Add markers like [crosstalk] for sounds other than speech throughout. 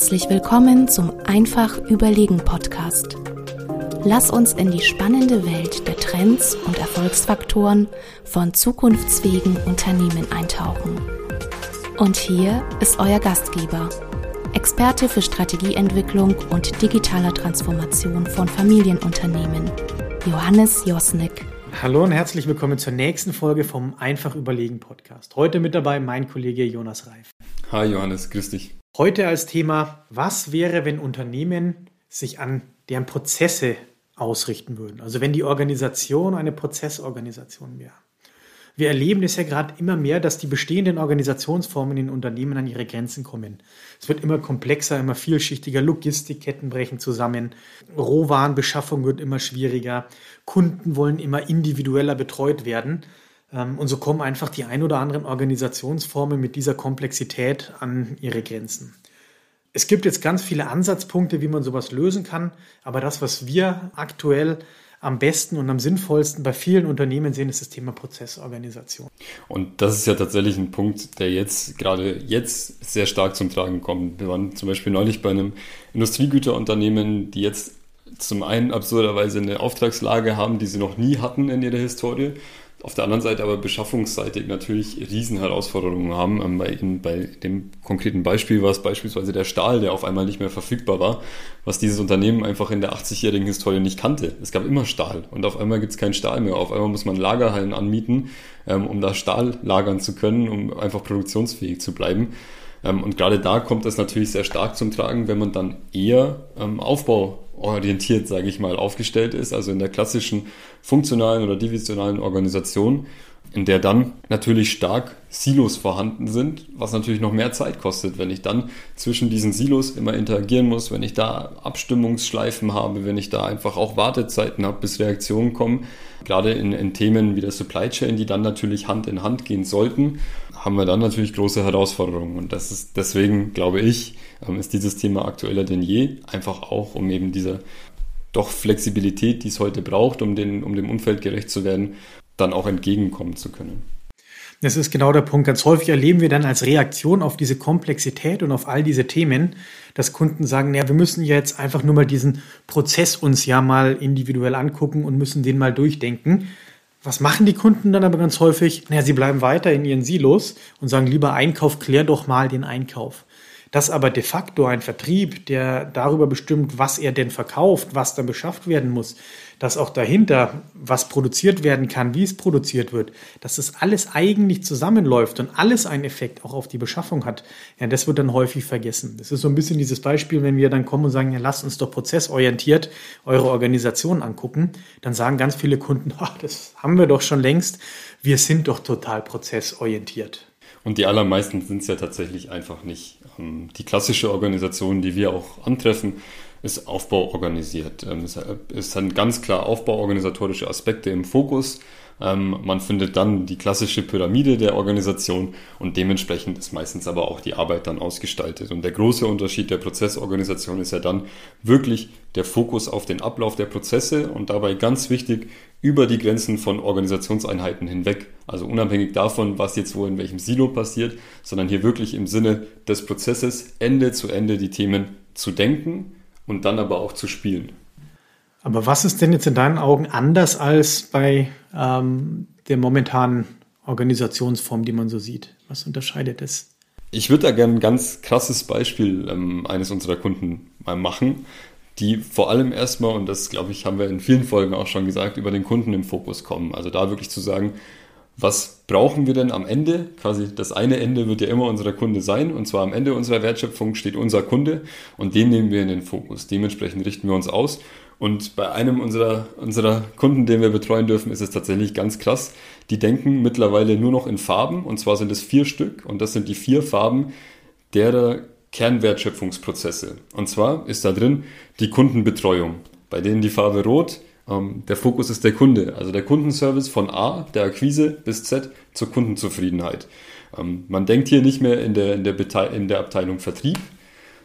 Herzlich willkommen zum Einfach Überlegen Podcast. Lass uns in die spannende Welt der Trends und Erfolgsfaktoren von zukunftsfähigen Unternehmen eintauchen. Und hier ist euer Gastgeber, Experte für Strategieentwicklung und digitaler Transformation von Familienunternehmen, Johannes Josnick. Hallo und herzlich willkommen zur nächsten Folge vom Einfach Überlegen Podcast. Heute mit dabei mein Kollege Jonas Reif. Hi Johannes, grüß dich. Heute als Thema, was wäre, wenn Unternehmen sich an deren Prozesse ausrichten würden? Also wenn die Organisation eine Prozessorganisation wäre. Wir erleben es ja gerade immer mehr, dass die bestehenden Organisationsformen in Unternehmen an ihre Grenzen kommen. Es wird immer komplexer, immer vielschichtiger, Logistikketten brechen zusammen, Rohwarenbeschaffung wird immer schwieriger, Kunden wollen immer individueller betreut werden. Ähm, und so kommen einfach die ein oder anderen Organisationsformen mit dieser Komplexität an ihre Grenzen. Es gibt jetzt ganz viele Ansatzpunkte, wie man sowas lösen kann, aber das, was wir aktuell am besten und am sinnvollsten bei vielen Unternehmen sehen, ist das Thema Prozessorganisation. Und das ist ja tatsächlich ein Punkt, der jetzt gerade jetzt sehr stark zum Tragen kommt. Wir waren zum Beispiel neulich bei einem Industriegüterunternehmen, die jetzt zum einen absurderweise eine Auftragslage haben, die sie noch nie hatten in ihrer Historie auf der anderen Seite aber beschaffungsseitig natürlich Riesenherausforderungen haben. Ähm, bei, bei dem konkreten Beispiel war es beispielsweise der Stahl, der auf einmal nicht mehr verfügbar war, was dieses Unternehmen einfach in der 80-jährigen Historie nicht kannte. Es gab immer Stahl und auf einmal gibt es keinen Stahl mehr. Auf einmal muss man Lagerhallen anmieten, ähm, um da Stahl lagern zu können, um einfach produktionsfähig zu bleiben. Ähm, und gerade da kommt es natürlich sehr stark zum Tragen, wenn man dann eher Aufbau orientiert, sage ich mal, aufgestellt ist, also in der klassischen funktionalen oder divisionalen Organisation, in der dann natürlich stark Silos vorhanden sind, was natürlich noch mehr Zeit kostet, wenn ich dann zwischen diesen Silos immer interagieren muss, wenn ich da Abstimmungsschleifen habe, wenn ich da einfach auch Wartezeiten habe, bis Reaktionen kommen, gerade in, in Themen wie der Supply Chain, die dann natürlich Hand in Hand gehen sollten, haben wir dann natürlich große Herausforderungen. Und das ist deswegen, glaube ich, ähm, ist dieses Thema aktueller denn je. Einfach auch, um eben dieser doch Flexibilität, die es heute braucht, um, den, um dem Umfeld gerecht zu werden, dann auch entgegenkommen zu können. Das ist genau der Punkt. Ganz häufig erleben wir dann als Reaktion auf diese Komplexität und auf all diese Themen, dass Kunden sagen, ja, wir müssen jetzt einfach nur mal diesen Prozess uns ja mal individuell angucken und müssen den mal durchdenken. Was machen die Kunden dann aber ganz häufig? Naja, sie bleiben weiter in ihren Silos und sagen lieber Einkauf, klär doch mal den Einkauf. Dass aber de facto ein Vertrieb, der darüber bestimmt, was er denn verkauft, was dann beschafft werden muss, dass auch dahinter was produziert werden kann, wie es produziert wird, dass das alles eigentlich zusammenläuft und alles einen Effekt auch auf die Beschaffung hat, ja, das wird dann häufig vergessen. Das ist so ein bisschen dieses Beispiel, wenn wir dann kommen und sagen, ja, lasst uns doch prozessorientiert eure Organisation angucken, dann sagen ganz viele Kunden, [laughs] ach, das haben wir doch schon längst, wir sind doch total prozessorientiert. Und die allermeisten sind es ja tatsächlich einfach nicht. Ähm, die klassische Organisation, die wir auch antreffen, ist Aufbau organisiert. Ähm, es sind ganz klar aufbauorganisatorische Aspekte im Fokus. Ähm, man findet dann die klassische Pyramide der Organisation und dementsprechend ist meistens aber auch die Arbeit dann ausgestaltet. Und der große Unterschied der Prozessorganisation ist ja dann wirklich der Fokus auf den Ablauf der Prozesse und dabei ganz wichtig über die Grenzen von Organisationseinheiten hinweg. Also unabhängig davon, was jetzt wo in welchem Silo passiert, sondern hier wirklich im Sinne des Prozesses Ende zu Ende die Themen zu denken und dann aber auch zu spielen. Aber was ist denn jetzt in deinen Augen anders als bei ähm, der momentanen Organisationsform, die man so sieht? Was unterscheidet es? Ich würde da gerne ein ganz krasses Beispiel ähm, eines unserer Kunden mal machen, die vor allem erstmal, und das glaube ich, haben wir in vielen Folgen auch schon gesagt, über den Kunden im Fokus kommen. Also da wirklich zu sagen, was brauchen wir denn am Ende? Quasi das eine Ende wird ja immer unser Kunde sein und zwar am Ende unserer Wertschöpfung steht unser Kunde und den nehmen wir in den Fokus. Dementsprechend richten wir uns aus und bei einem unserer, unserer Kunden, den wir betreuen dürfen, ist es tatsächlich ganz krass. Die denken mittlerweile nur noch in Farben. Und zwar sind es vier Stück. Und das sind die vier Farben derer Kernwertschöpfungsprozesse. Und zwar ist da drin die Kundenbetreuung. Bei denen die Farbe rot, der Fokus ist der Kunde. Also der Kundenservice von A, der Akquise, bis Z zur Kundenzufriedenheit. Ähm, man denkt hier nicht mehr in der, in der, in der Abteilung Vertrieb,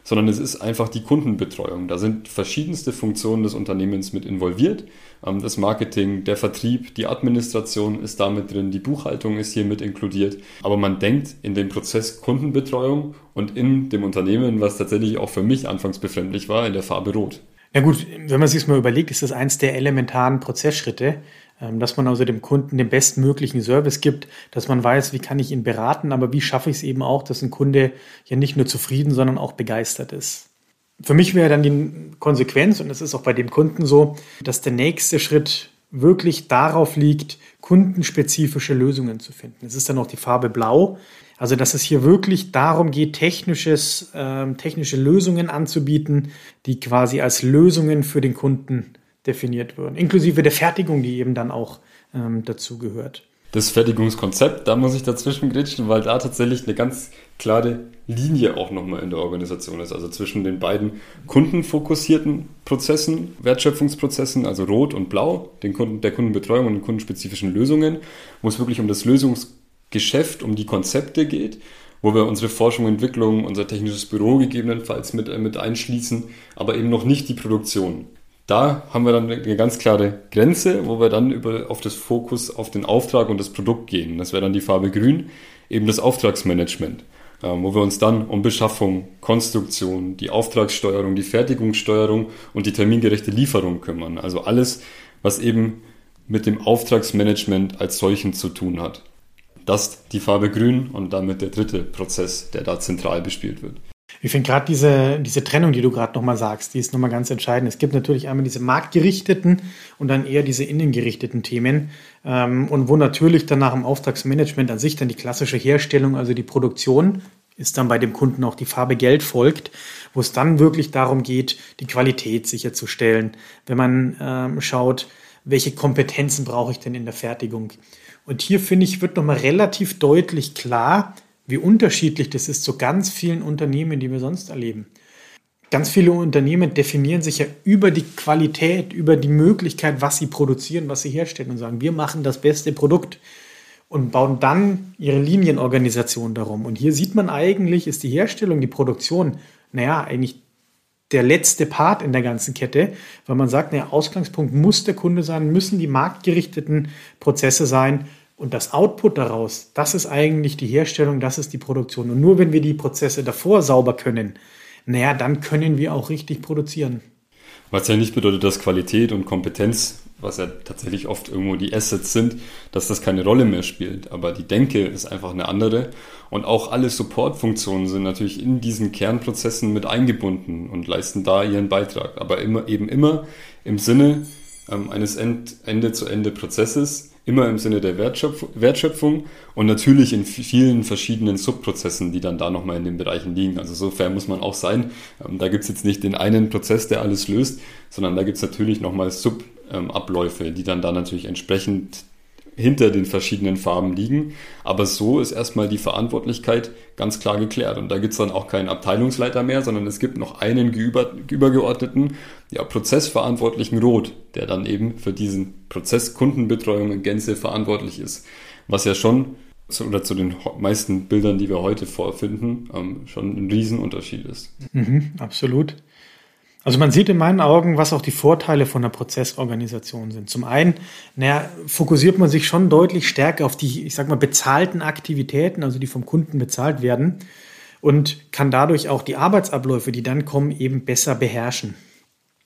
sondern es ist einfach die Kundenbetreuung. Da sind verschiedenste Funktionen des Unternehmens mit involviert. Ähm, das Marketing, der Vertrieb, die Administration ist damit drin, die Buchhaltung ist hier mit inkludiert. Aber man denkt in dem Prozess Kundenbetreuung und in dem Unternehmen, was tatsächlich auch für mich anfangs befremdlich war, in der Farbe Rot. Ja gut, wenn man sich mal überlegt, ist das eins der elementaren Prozessschritte, ähm, dass man also dem Kunden den bestmöglichen Service gibt, dass man weiß, wie kann ich ihn beraten, aber wie schaffe ich es eben auch, dass ein Kunde ja nicht nur zufrieden, sondern auch begeistert ist. Für mich wäre dann die Konsequenz, und das ist auch bei dem Kunden so, dass der nächste Schritt wirklich darauf liegt, kundenspezifische Lösungen zu finden. Es ist dann auch die Farbe Blau. Also, dass es hier wirklich darum geht, technisches, äh, technische Lösungen anzubieten, die quasi als Lösungen für den Kunden definiert würden, inklusive der Fertigung, die eben dann auch ähm, dazu gehört. Das Fertigungskonzept, da muss ich dazwischen gritschen, weil da tatsächlich eine ganz klare Linie auch nochmal in der Organisation ist. Also zwischen den beiden kundenfokussierten Prozessen, Wertschöpfungsprozessen, also Rot und Blau, den Kunden, der Kundenbetreuung und den kundenspezifischen Lösungen, wo es wirklich um das Lösungsgeschäft, um die Konzepte geht, wo wir unsere Forschung, Entwicklung, unser technisches Büro gegebenenfalls mit, äh, mit einschließen, aber eben noch nicht die Produktion. Da haben wir dann eine ganz klare Grenze, wo wir dann über, auf das Fokus auf den Auftrag und das Produkt gehen. Das wäre dann die Farbe Grün, eben das Auftragsmanagement, äh, wo wir uns dann um Beschaffung, Konstruktion, die Auftragssteuerung, die Fertigungssteuerung und die termingerechte Lieferung kümmern. Also alles, was eben mit dem Auftragsmanagement als solchen zu tun hat. Das die Farbe Grün und damit der dritte Prozess, der da zentral bespielt wird. Ich finde gerade diese, diese Trennung, die du gerade nochmal sagst, die ist nochmal ganz entscheidend. Es gibt natürlich einmal diese marktgerichteten und dann eher diese innengerichteten Themen. Ähm, und wo natürlich dann nach dem Auftragsmanagement an sich dann die klassische Herstellung, also die Produktion, ist dann bei dem Kunden auch die Farbe Geld folgt, wo es dann wirklich darum geht, die Qualität sicherzustellen. Wenn man ähm, schaut, welche Kompetenzen brauche ich denn in der Fertigung? Und hier finde ich, wird nochmal relativ deutlich klar, wie unterschiedlich das ist zu ganz vielen Unternehmen, die wir sonst erleben. Ganz viele Unternehmen definieren sich ja über die Qualität, über die Möglichkeit, was sie produzieren, was sie herstellen und sagen, wir machen das beste Produkt und bauen dann ihre Linienorganisation darum. Und hier sieht man eigentlich, ist die Herstellung, die Produktion, naja, eigentlich der letzte Part in der ganzen Kette, weil man sagt, naja, Ausgangspunkt muss der Kunde sein, müssen die marktgerichteten Prozesse sein und das Output daraus, das ist eigentlich die Herstellung, das ist die Produktion. Und nur wenn wir die Prozesse davor sauber können, naja, dann können wir auch richtig produzieren. Was ja nicht bedeutet, dass Qualität und Kompetenz, was ja tatsächlich oft irgendwo die Assets sind, dass das keine Rolle mehr spielt. Aber die Denke ist einfach eine andere. Und auch alle Supportfunktionen sind natürlich in diesen Kernprozessen mit eingebunden und leisten da ihren Beitrag. Aber immer, eben immer im Sinne ähm, eines Ende-zu-Ende-Prozesses, immer im Sinne der Wertschöpf Wertschöpfung und natürlich in vielen verschiedenen Subprozessen, die dann da nochmal in den Bereichen liegen. Also so fair muss man auch sein. Ähm, da gibt's jetzt nicht den einen Prozess, der alles löst, sondern da gibt's natürlich nochmal Subabläufe, die dann da natürlich entsprechend hinter den verschiedenen Farben liegen. Aber so ist erstmal die Verantwortlichkeit ganz klar geklärt. Und da gibt es dann auch keinen Abteilungsleiter mehr, sondern es gibt noch einen über, übergeordneten ja, Prozessverantwortlichen Rot, der dann eben für diesen Prozess Kundenbetreuung in Gänze verantwortlich ist. Was ja schon zu, oder zu den meisten Bildern, die wir heute vorfinden, ähm, schon ein Riesenunterschied ist. Mhm, absolut. Also man sieht in meinen Augen, was auch die Vorteile von einer Prozessorganisation sind. Zum einen, naja, fokussiert man sich schon deutlich stärker auf die, ich sag mal, bezahlten Aktivitäten, also die vom Kunden bezahlt werden und kann dadurch auch die Arbeitsabläufe, die dann kommen, eben besser beherrschen.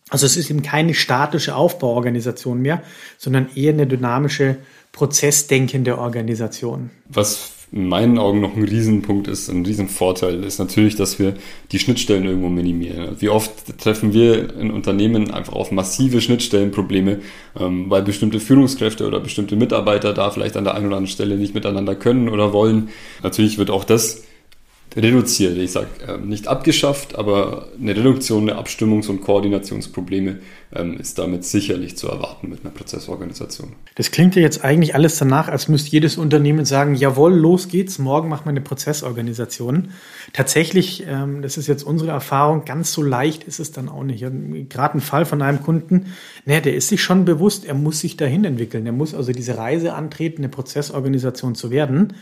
Also es ist eben keine statische Aufbauorganisation mehr, sondern eher eine dynamische, prozessdenkende Organisation. Was in meinen Augen noch ein Riesenpunkt ist, ein Riesenvorteil ist natürlich, dass wir die Schnittstellen irgendwo minimieren. Wie oft treffen wir in Unternehmen einfach auf massive Schnittstellenprobleme, ähm, weil bestimmte Führungskräfte oder bestimmte Mitarbeiter da vielleicht an der einen oder anderen Stelle nicht miteinander können oder wollen. Natürlich wird auch das reduziert. Ich sage ähm, nicht abgeschafft, aber eine Reduktion der Abstimmungs- und Koordinationsprobleme ähm, ist damit sicherlich zu erwarten mit einer Prozessorganisation. Das klingt ja jetzt eigentlich alles danach, als müsste jedes Unternehmen sagen, jawohl, los geht's, morgen machen wir eine Prozessorganisation. Tatsächlich, ähm, das ist jetzt unsere Erfahrung, ganz so leicht ist es dann auch nicht. Gerade ein Fall von einem Kunden, ne, der ist sich schon bewusst, er muss sich dahin entwickeln. Er muss also diese Reise antreten, eine Prozessorganisation zu werden.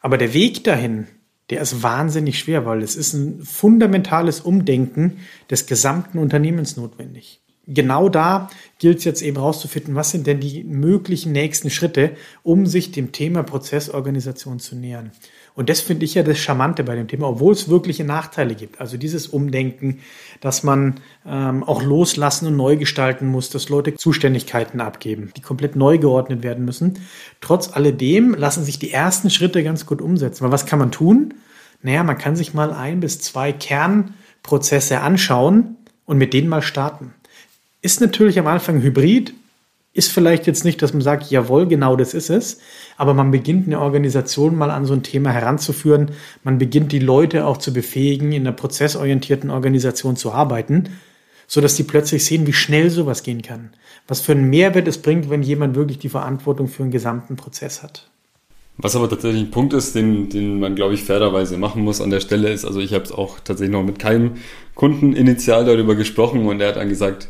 Aber der Weg dahin, der ist wahnsinnig schwer, weil es ist ein fundamentales Umdenken des gesamten Unternehmens notwendig. Genau da gilt es jetzt eben herauszufinden, was sind denn die möglichen nächsten Schritte, um sich dem Thema Prozessorganisation zu nähern. Und das finde ich ja das Charmante bei dem Thema, obwohl es wirkliche Nachteile gibt. Also dieses Umdenken, dass man ähm, auch loslassen und neu gestalten muss, dass Leute Zuständigkeiten abgeben, die komplett neu geordnet werden müssen. Trotz alledem lassen sich die ersten Schritte ganz gut umsetzen. Weil was kann man tun? Naja, man kann sich mal ein bis zwei Kernprozesse anschauen und mit denen mal starten. Ist natürlich am Anfang hybrid, ist vielleicht jetzt nicht, dass man sagt, jawohl, genau das ist es, aber man beginnt eine Organisation mal an so ein Thema heranzuführen. Man beginnt die Leute auch zu befähigen, in einer prozessorientierten Organisation zu arbeiten, so dass die plötzlich sehen, wie schnell sowas gehen kann. Was für einen Mehrwert es bringt, wenn jemand wirklich die Verantwortung für einen gesamten Prozess hat. Was aber tatsächlich ein Punkt ist, den, den man, glaube ich, fairerweise machen muss an der Stelle, ist, also ich habe es auch tatsächlich noch mit keinem Kunden initial darüber gesprochen und er hat dann gesagt,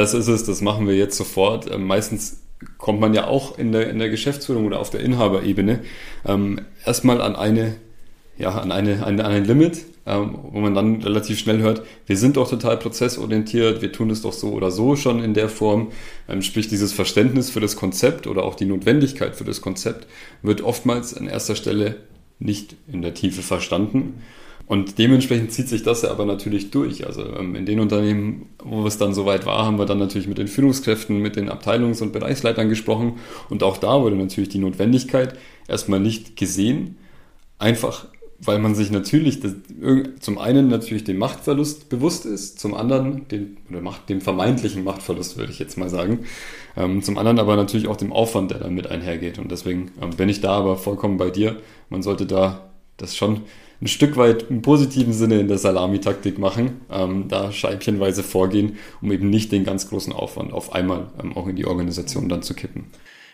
das ist es, das machen wir jetzt sofort. Ähm, meistens kommt man ja auch in der, in der Geschäftsführung oder auf der Inhaberebene ähm, erstmal an eine, ja, an eine, an, ein Limit, ähm, wo man dann relativ schnell hört, wir sind doch total prozessorientiert, wir tun es doch so oder so schon in der Form. Ähm, sprich, dieses Verständnis für das Konzept oder auch die Notwendigkeit für das Konzept wird oftmals an erster Stelle nicht in der Tiefe verstanden. Und dementsprechend zieht sich das ja aber natürlich durch. Also ähm, in den Unternehmen, wo es dann soweit war, haben wir dann natürlich mit den Führungskräften, mit den Abteilungs- und Bereichsleitern gesprochen. Und auch da wurde natürlich die Notwendigkeit erstmal nicht gesehen. Einfach, weil man sich natürlich das, zum einen natürlich dem Machtverlust bewusst ist, zum anderen den, oder Macht, dem vermeintlichen Machtverlust, würde ich jetzt mal sagen. Ähm, zum anderen aber natürlich auch dem Aufwand, der damit einhergeht. Und deswegen ähm, bin ich da aber vollkommen bei dir. Man sollte da das schon ein Stück weit im positiven Sinne in der Salamitaktik machen, ähm, da scheibchenweise vorgehen, um eben nicht den ganz großen Aufwand auf einmal ähm, auch in die Organisation dann zu kippen.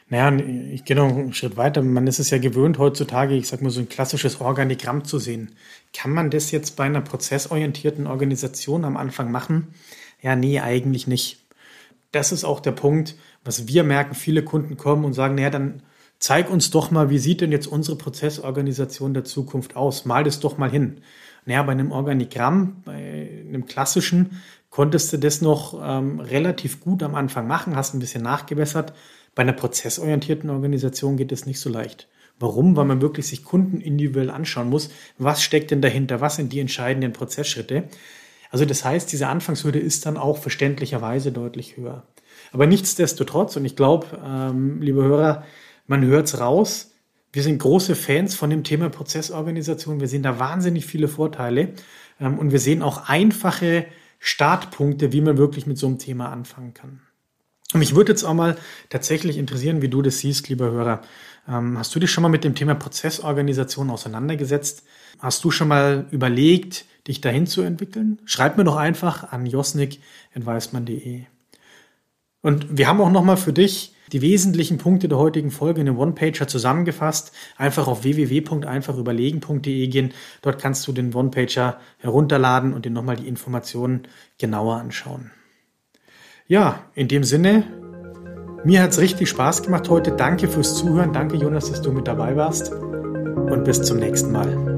Naja, ich gehe noch einen Schritt weiter. Man ist es ja gewöhnt heutzutage, ich sag mal so ein klassisches Organigramm zu sehen. Kann man das jetzt bei einer prozessorientierten Organisation am Anfang machen? Ja, nee, eigentlich nicht. Das ist auch der Punkt, was wir merken. Viele Kunden kommen und sagen, naja, dann zeig uns doch mal, wie sieht denn jetzt unsere Prozessorganisation der Zukunft aus? Mal das doch mal hin. Naja, bei einem Organigramm, bei einem klassischen, konntest du das noch ähm, relativ gut am Anfang machen, hast ein bisschen nachgebessert. Bei einer prozessorientierten Organisation geht es nicht so leicht. Warum? Weil man wirklich sich Kunden individuell anschauen muss. Was steckt denn dahinter? Was sind die entscheidenden Prozessschritte? Also das heißt, diese Anfangshürde ist dann auch verständlicherweise deutlich höher. Aber nichtsdestotrotz, und ich glaube, ähm, liebe Hörer, man hört es raus. Wir sind große Fans von dem Thema Prozessorganisation. Wir sehen da wahnsinnig viele Vorteile. Ähm, und wir sehen auch einfache Startpunkte, wie man wirklich mit so einem Thema anfangen kann. Und mich würde jetzt auch mal tatsächlich interessieren, wie du das siehst, lieber Hörer. Ähm, hast du dich schon mal mit dem Thema Prozessorganisation auseinandergesetzt? Hast du schon mal überlegt, dich dahin zu entwickeln? Schreib mir doch einfach an josnik.weismann.de. Und wir haben auch noch mal für dich die wesentlichen Punkte der heutigen Folge in einem One-Pager zusammengefasst. Einfach auf www.einfachüberlegen.de gehen. Dort kannst du den One-Pager herunterladen und dir nochmal die Informationen genauer anschauen. Ja, in dem Sinne, mir hat es richtig Spaß gemacht heute. Danke fürs Zuhören. Danke, Jonas, dass du mit dabei warst. Und bis zum nächsten Mal.